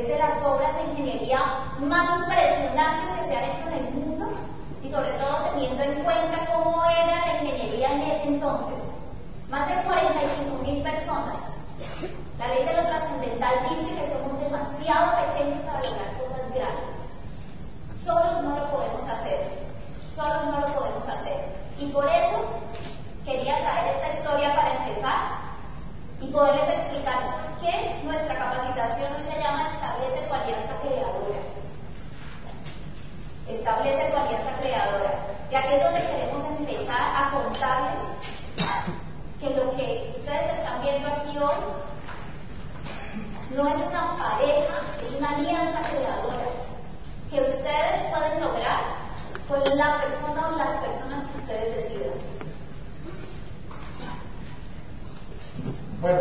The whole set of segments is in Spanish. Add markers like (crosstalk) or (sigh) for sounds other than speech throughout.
es de las obras de ingeniería más impresionantes que se han hecho en el mundo y sobre todo teniendo en cuenta cómo era la ingeniería en ese entonces. Más de 45 mil personas. La ley de lo trascendental dice que somos demasiado pequeños para lograr cosas grandes. Solos no lo podemos hacer. Solos no lo podemos hacer. Y por eso Bueno,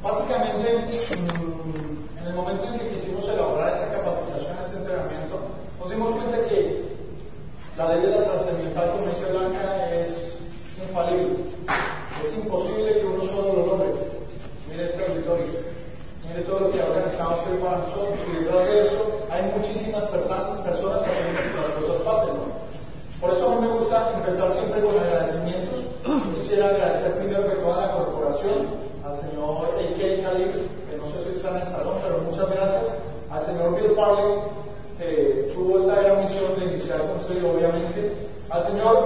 básicamente, mm, en el momento en que quisimos elaborar esa capacitación, ese entrenamiento, nos dimos cuenta que la ley de la transcendental comercio blanca es infalible. Es imposible que uno solo lo logre. Mire este auditorio. Mire todo lo que ha organizado usted para nosotros. Y detrás de eso hay muchísimas personas, personas haciendo que las cosas pasen. Por eso a mí me gusta empezar siempre con agradecimientos. Quisiera agradecer primero que al Señor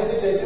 gente tem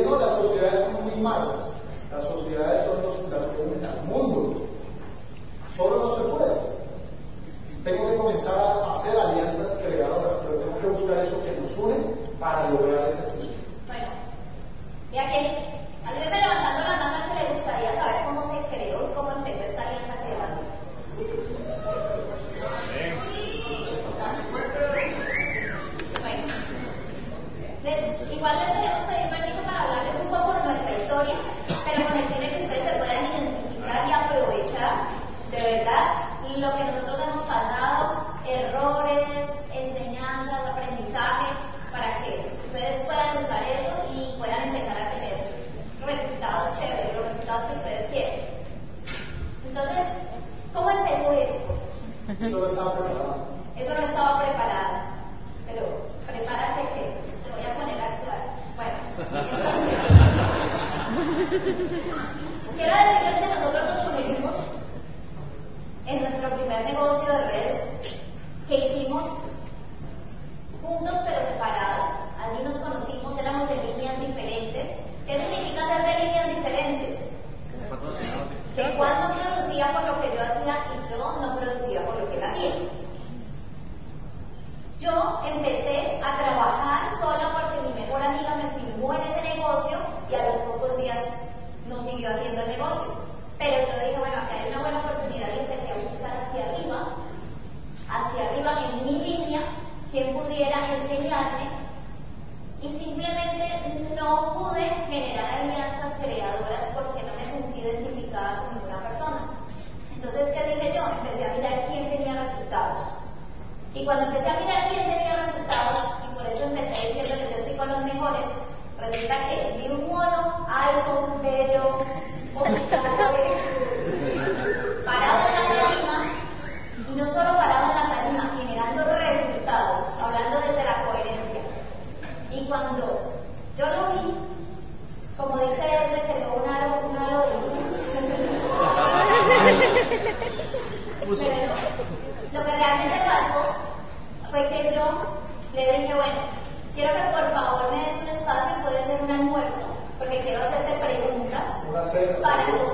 hacer. Para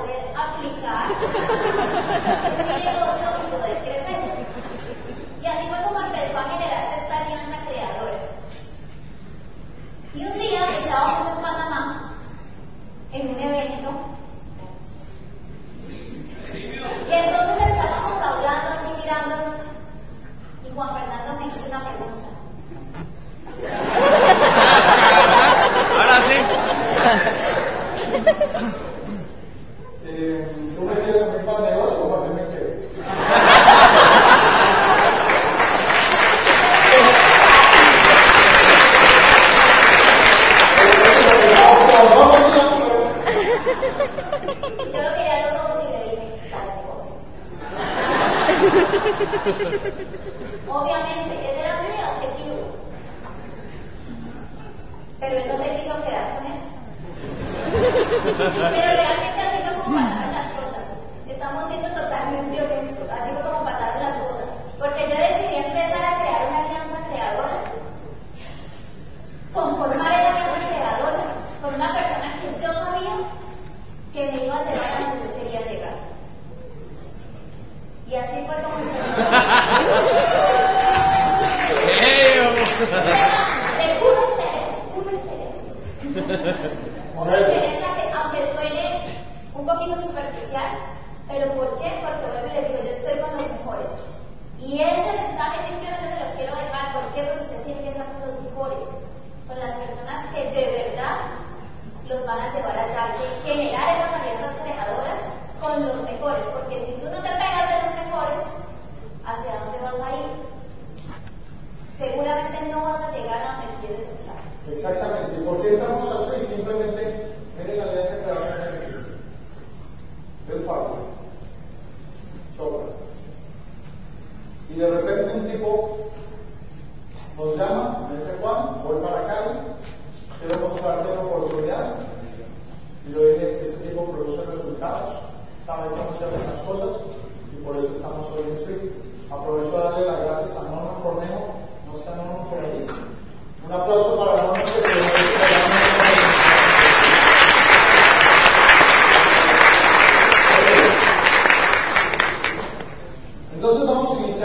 nós estamos aqui o seguinte,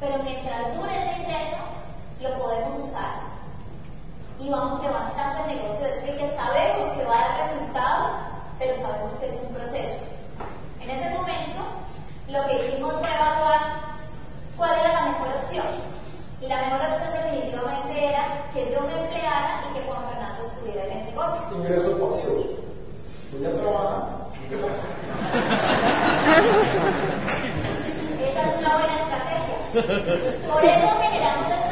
pero mientras dure ese ingreso, lo podemos usar. Y vamos levantando el negocio de es que sabemos que va a dar resultado, pero sabemos que es un proceso. En ese momento, lo que hicimos fue evaluar cuál era la mejor opción. Y la mejor opción definitivamente era que yo me empleara y que Juan Fernando estuviera en el negocio. Ingresos pasivos. Ella trabaja. (laughs) Por eso generamos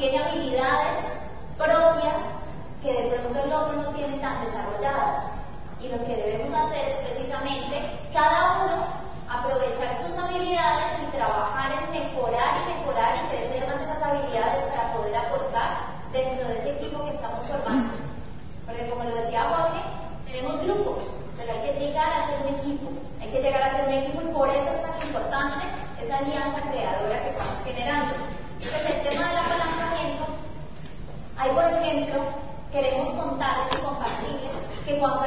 tiene habilidades propias que de pronto el otro no tiene tan desarrolladas. Y lo que debemos hacer es precisamente cada uno queremos contarles y compartirles que cuando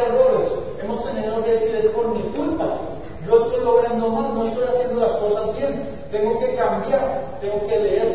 errores. Hemos tenido que decir, es por mi culpa. Yo estoy logrando mal, no estoy haciendo las cosas bien. Tengo que cambiar, tengo que leer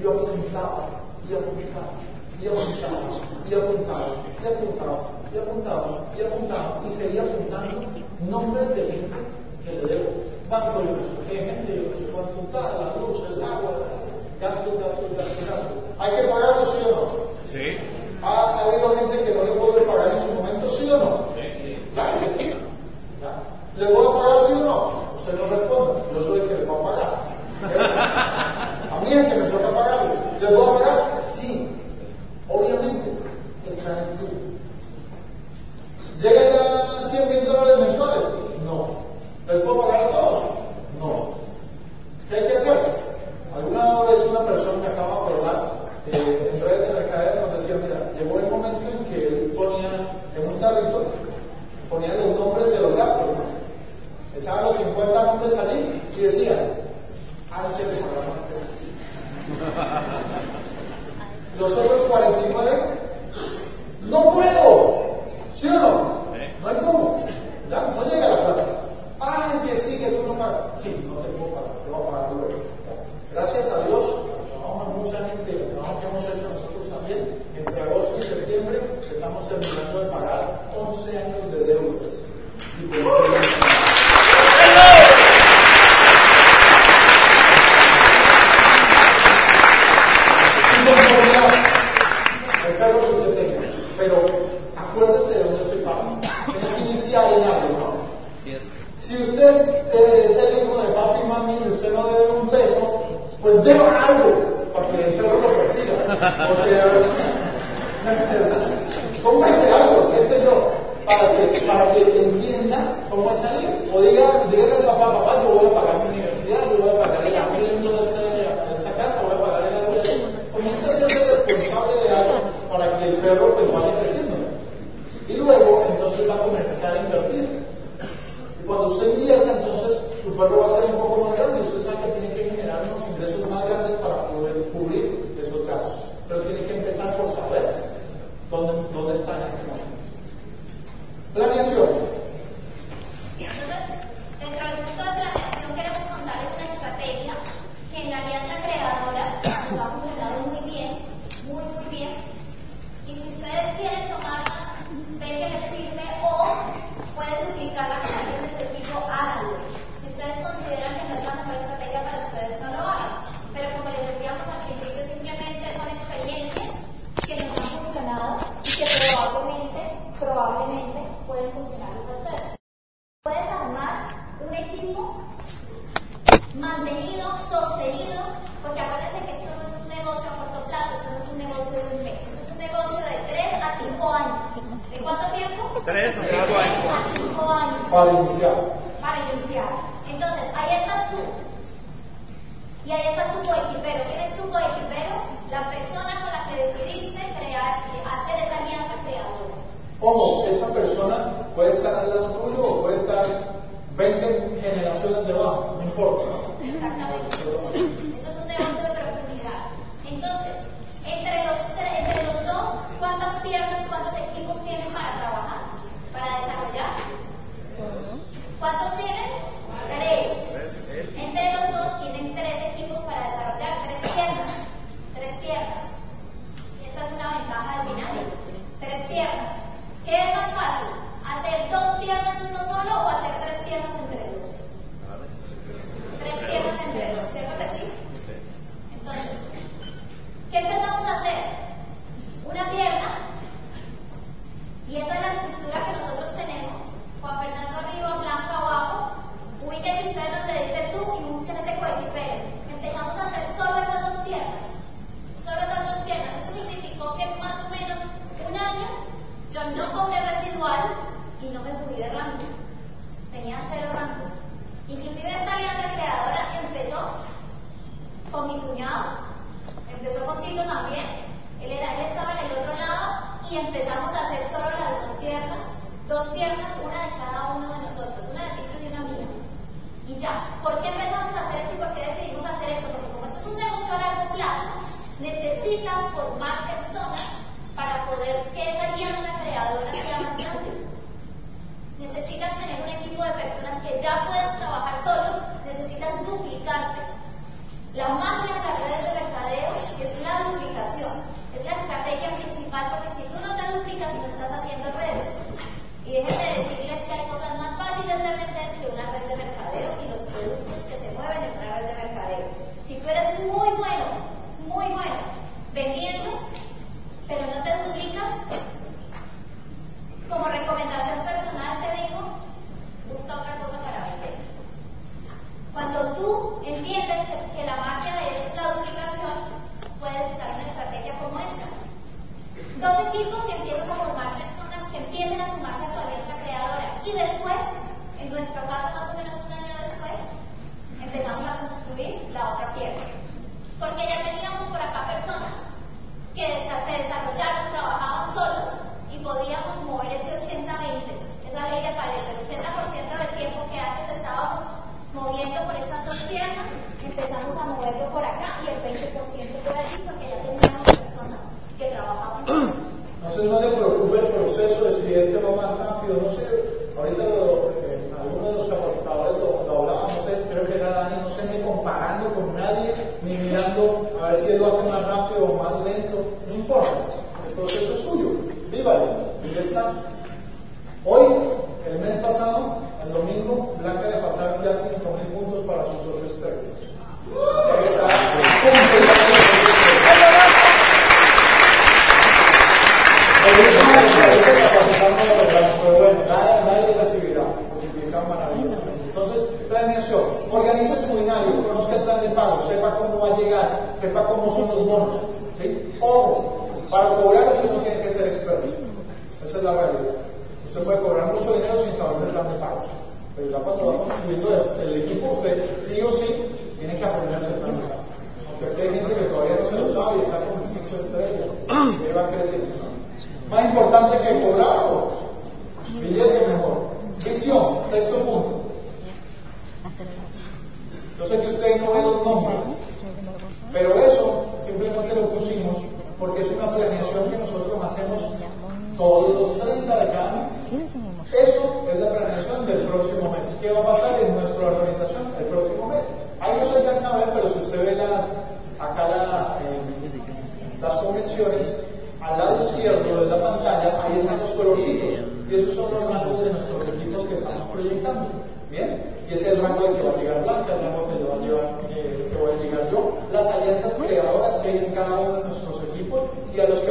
E apuntaba y apuntaba y apuntaba y apuntaba y apuntaba y apuntaba, y apuntaba, y seguía apuntando nombres de gente que le debo. Banco, yo no sé qué gente, yo no sé cuánto tal, la luz, el agua, gasto, gasto, gasto, gasto. ¿Hay que pagarlo, sí o no? Sí. ¿Ha, habido gente que no le puede pagar en su momento, sí o no? Sí. Sí. ¿Le voy a pagar, sí o no? Usted no responde, yo soy el que le va a pagar. (laughs) A mí es que me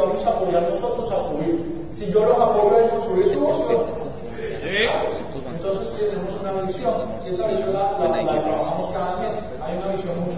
vamos a apoyar nosotros a subir. Si yo los apoyo a ellos a subir su opción. Entonces tenemos una visión y esa visión la, la trabajamos cada mes. Hay una visión muy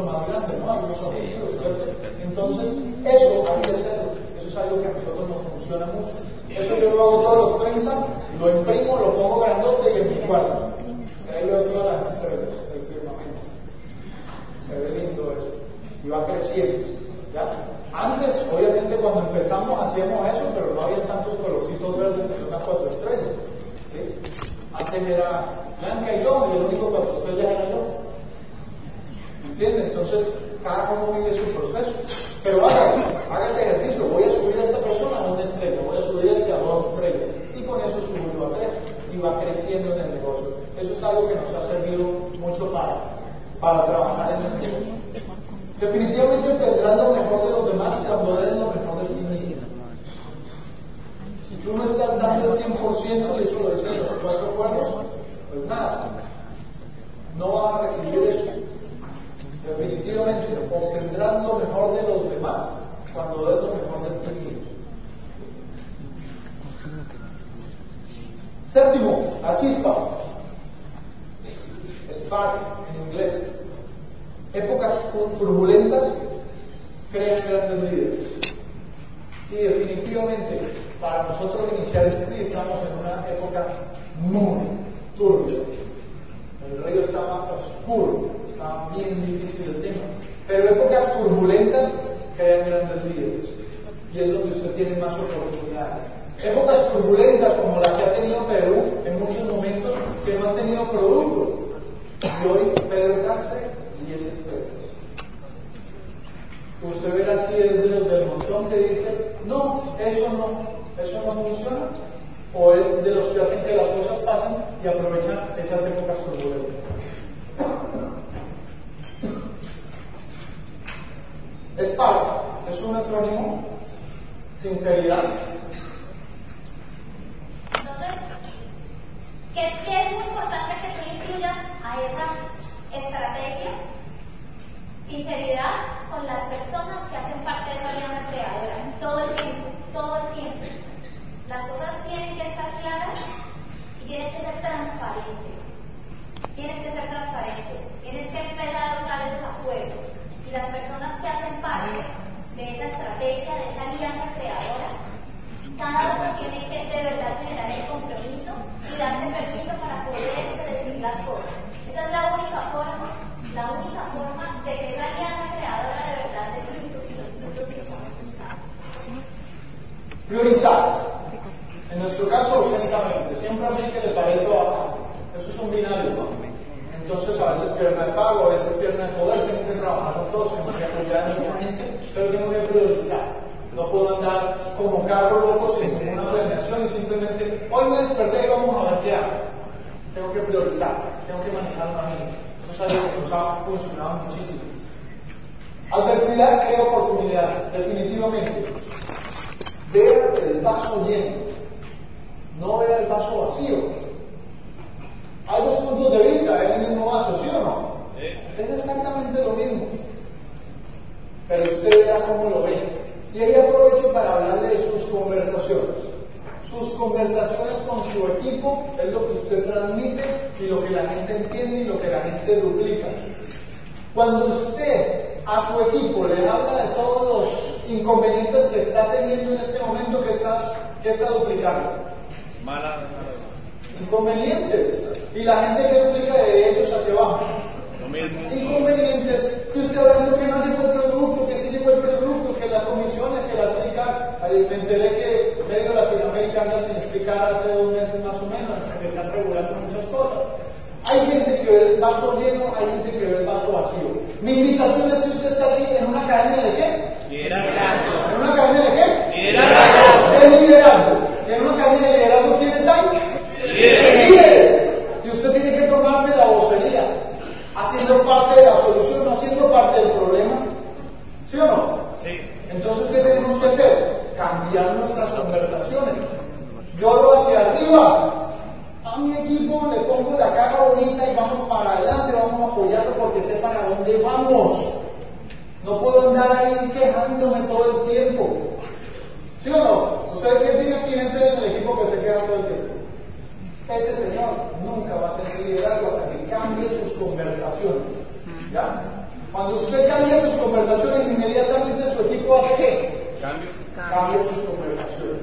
cambió sus conversaciones.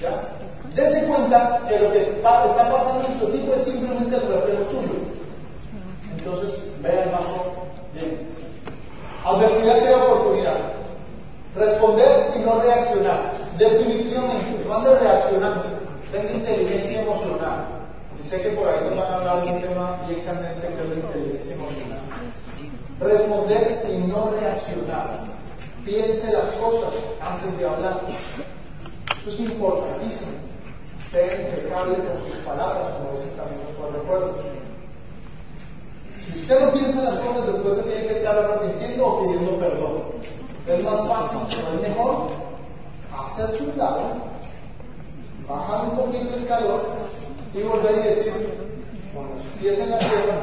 ¿ya? Dese cuenta que lo que está, pasando en su tipo es simplemente el reflejo suyo. Entonces, vea el mazo bien. Adversidad crea oportunidad. Responder y no reaccionar. Definitivamente, cuando reaccionando, tenga inteligencia emocional. Y sé que por ahí nos van a hablar de un tema bien candente que es inteligencia emocional. Responder y no reaccionar. Piense las cosas de hablar. Eso es importantísimo. Ser impecable con sus palabras, como dice también los recuerdos. Si usted no piensa en las cosas, después se tiene que estar arrepintiendo o pidiendo perdón. Es más fácil, pero es mejor hacerse un lado, bajar un poquito el calor y volver y decir, con los pies en la tierra,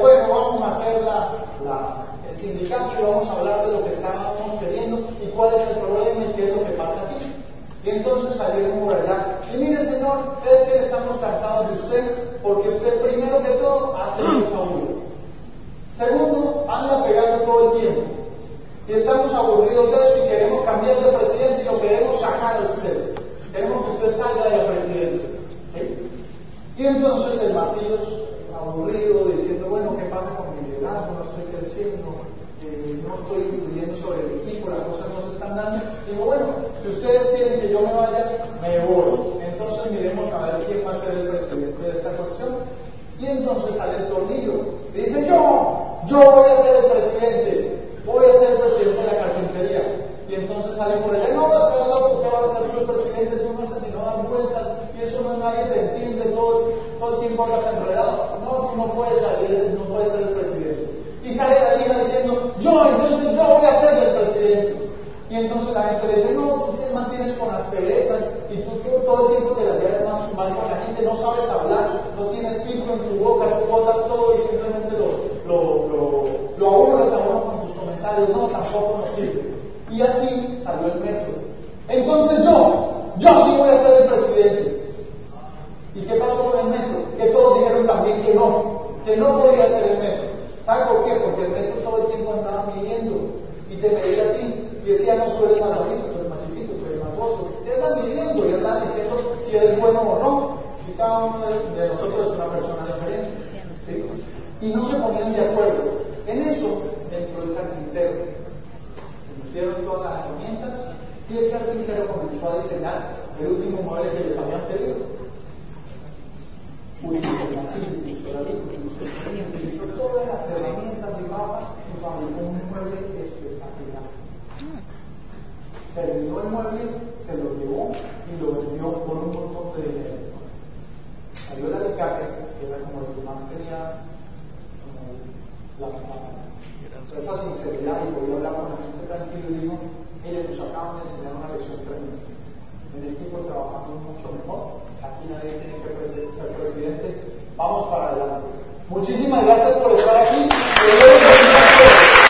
bueno, vamos a hacer la, el sindicato y vamos a hablar de lo que estábamos queriendo y cuál es el problema y qué es lo que pasa aquí. Y entonces ayer como allá. Y mire, Señor, es que estamos cansados de usted porque usted primero que todo hace Dios a. Segundo, anda pegando todo el tiempo. Y estamos aburridos de eso y queremos cambiar de presidente y lo queremos sacar a usted. Queremos que usted salga de la presidencia. Y entonces el Martillos todos os estaleiros